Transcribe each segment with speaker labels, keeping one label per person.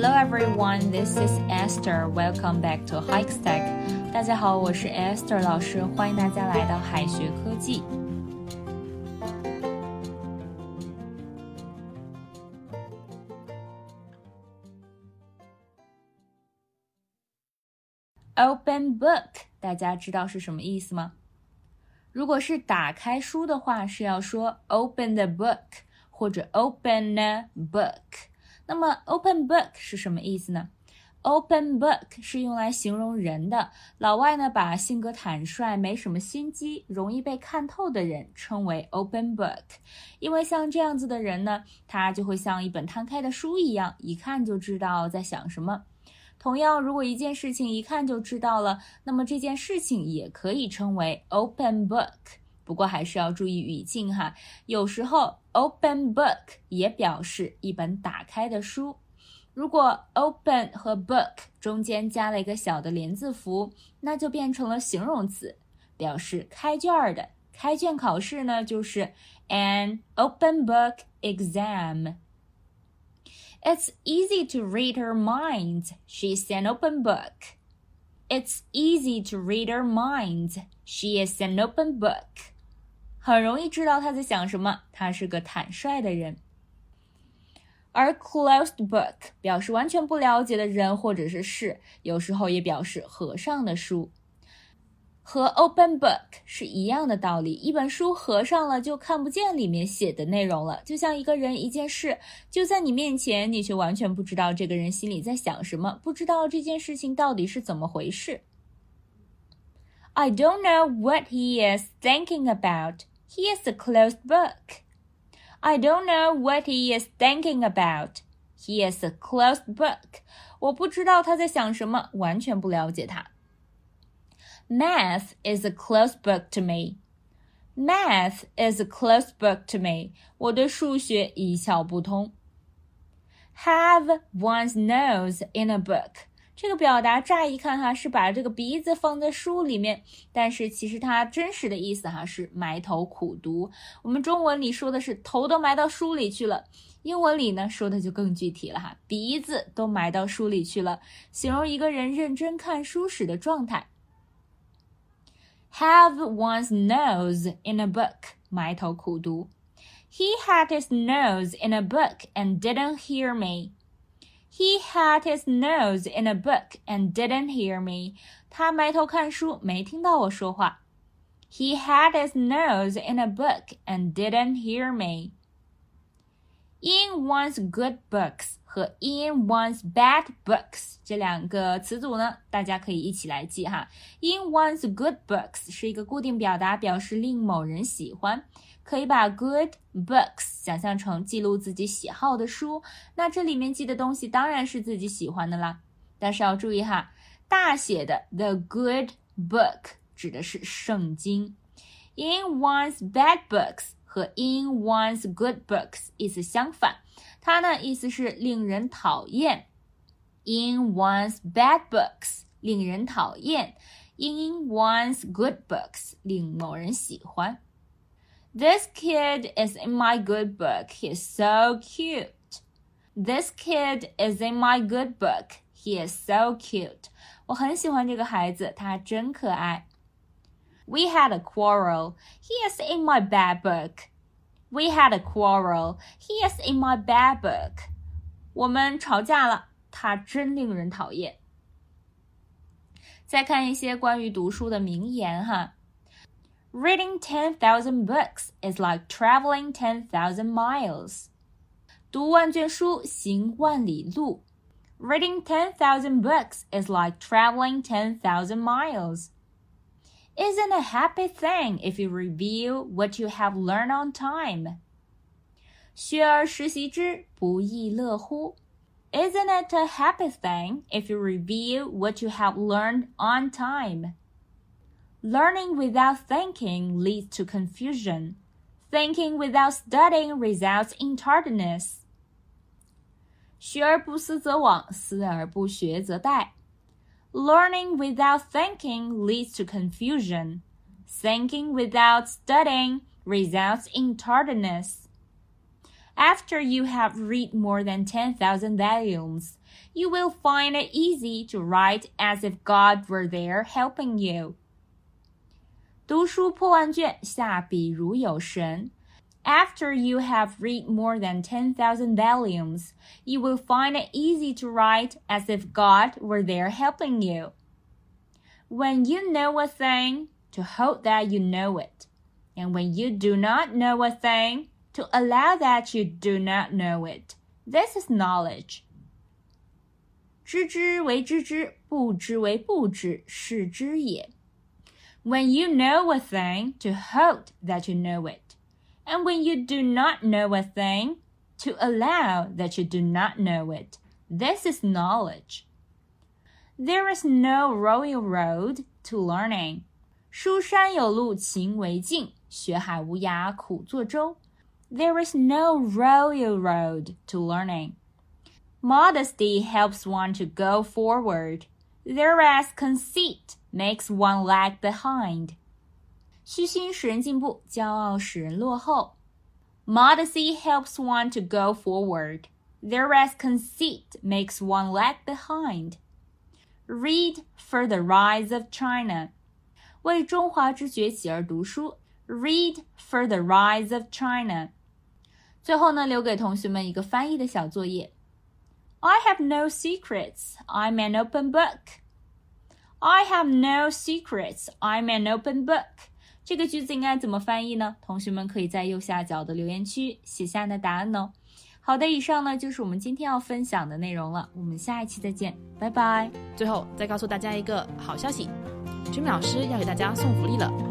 Speaker 1: Hello everyone, this is Esther. Welcome back to Hikestack. 大家好，我是 Esther 老师，欢迎大家来到海学科技。Open book，大家知道是什么意思吗？如果是打开书的话，是要说 open the book 或者 open a book。 那么，open book 是什么意思呢？open book 是用来形容人的。老外呢，把性格坦率、没什么心机、容易被看透的人称为 open book。因为像这样子的人呢，他就会像一本摊开的书一样，一看就知道在想什么。同样，如果一件事情一看就知道了，那么这件事情也可以称为 open book。不过还是要注意语境哈，有时候 open book 也表示一本打开的书。如果 open 和 book 中间加了一个小的连字符，那就变成了形容词，表示开卷的。开卷考试呢，就是 an open book exam。It's easy to read her mind. She's an open book. It's easy to read her mind. She is an open book. 很容易知道他在想什么，他是个坦率的人。而 closed book 表示完全不了解的人或者是事，有时候也表示合上的书。和 open book 是一样的道理，一本书合上了就看不见里面写的内容了。就像一个人、一件事就在你面前，你却完全不知道这个人心里在想什么，不知道这件事情到底是怎么回事。I don't know what he is thinking about. He is a closed book. I don't know what he is thinking about. He is a closed book. 我不知道他在想什么，完全不了解他。Math is a closed book to me. Math is a closed book to me. 我对数学一窍不通。Have one's nose in a book. 这个表达乍一看哈是把这个鼻子放在书里面，但是其实它真实的意思哈是埋头苦读。我们中文里说的是头都埋到书里去了，英文里呢说的就更具体了哈，鼻子都埋到书里去了，形容一个人认真看书时的状态。Have one's nose in a book，埋头苦读。He had his nose in a book and didn't hear me. He had his nose in a book and didn't hear me. 他埋头看书，没听到我说话。He had his nose in a book and didn't hear me. In one's good books 和 in one's bad books 这两个词组呢，大家可以一起来记哈。In one's good books 是一个固定表达，表示令某人喜欢。 可以把 good books 想象成记录自己喜好的书，那这里面记的东西当然是自己喜欢的啦。但是要注意哈，大写的 the good book 指的是圣经。In one's bad books 和 in one's good books 意思相反，它呢意思是令人讨厌。In one's bad books 令人讨厌，in one's good books 令某人喜欢。This kid is in my good book. He's so cute. This kid is in my good book. He is so cute. 我很喜欢这个孩子，他真可爱。We had a quarrel. He is in my bad book. We had a quarrel. He is in my bad book. 我们吵架了，他真令人讨厌。再看一些关于读书的名言哈。 Reading 10,000 books is like traveling 10,000 miles. 读万卷书，行万里路。Reading 10,000 books is like traveling 10,000 miles. Isn't a happy thing if you review what you have learned on time. 学而时习之，不亦乐乎？Isn't it a happy thing if you review what you have learned on time? Learning without thinking leads to confusion. Thinking without studying results in tardiness. 学而不思则罔，思而不学则殆。Learning without thinking leads to confusion. Thinking without studying results in tardiness. After you have read more than 10,000 volumes, you will find it easy to write as if God were there helping you. 读书破万卷，下笔如有神。After you have read more than 10,000 volumes, you will find it easy to write as if God were there helping you. When you know a thing, to hope that you know it. And when you do not know a thing, to allow that you do not know it. This is knowledge. 知之为知之，不知为不知，是知也。 When you know a thing, to hold that you know it. And when you do not know a thing, to allow that you do not know it. This is knowledge. There is no royal road to learning. 书山有路勤为径，学海无涯苦作舟。There is no royal road to learning. Modesty helps one to go forward, whereas conceit makes one lag behind. 虚心使人进步，骄傲使人落后。Modesty helps one to go forward, whereas conceit makes one lag behind. Read for the rise of China. 为中华之崛起而读书。Read for the rise of China. 最后呢，留给同学们一个翻译的小作业。I have no secrets. I'm an open book. I have no secrets. I'm an open book. 这个句子应该怎么翻译呢？同学们可以在右下角的留言区写下你的答案哦。好的，以上呢就是我们今天要分享的内容了。我们下一期再见，拜拜。
Speaker 2: 最后再告诉大家一个好消息，君老师要给大家送福利了。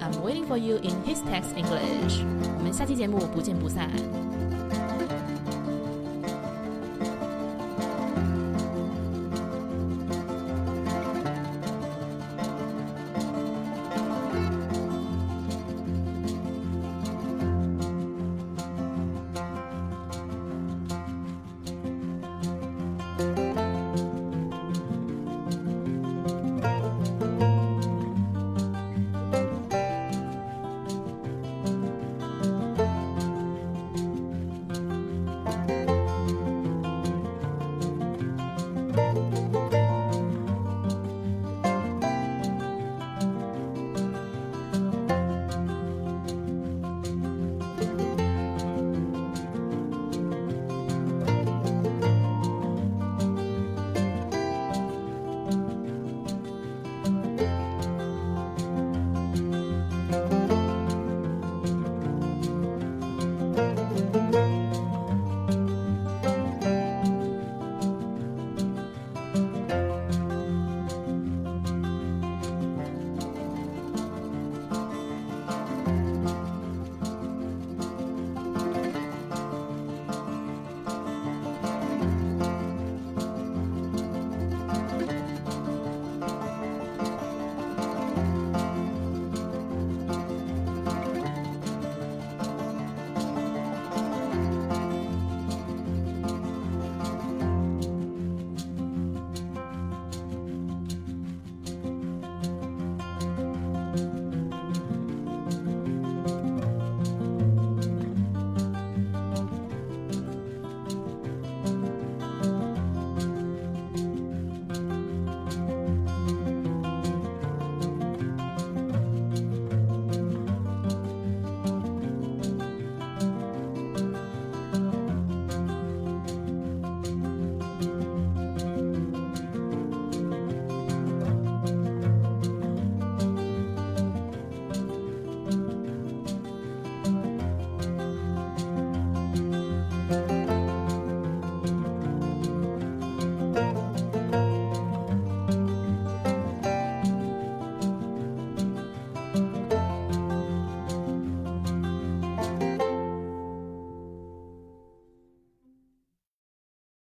Speaker 2: I'm waiting for you in his text English. 我们下期节目不见不散。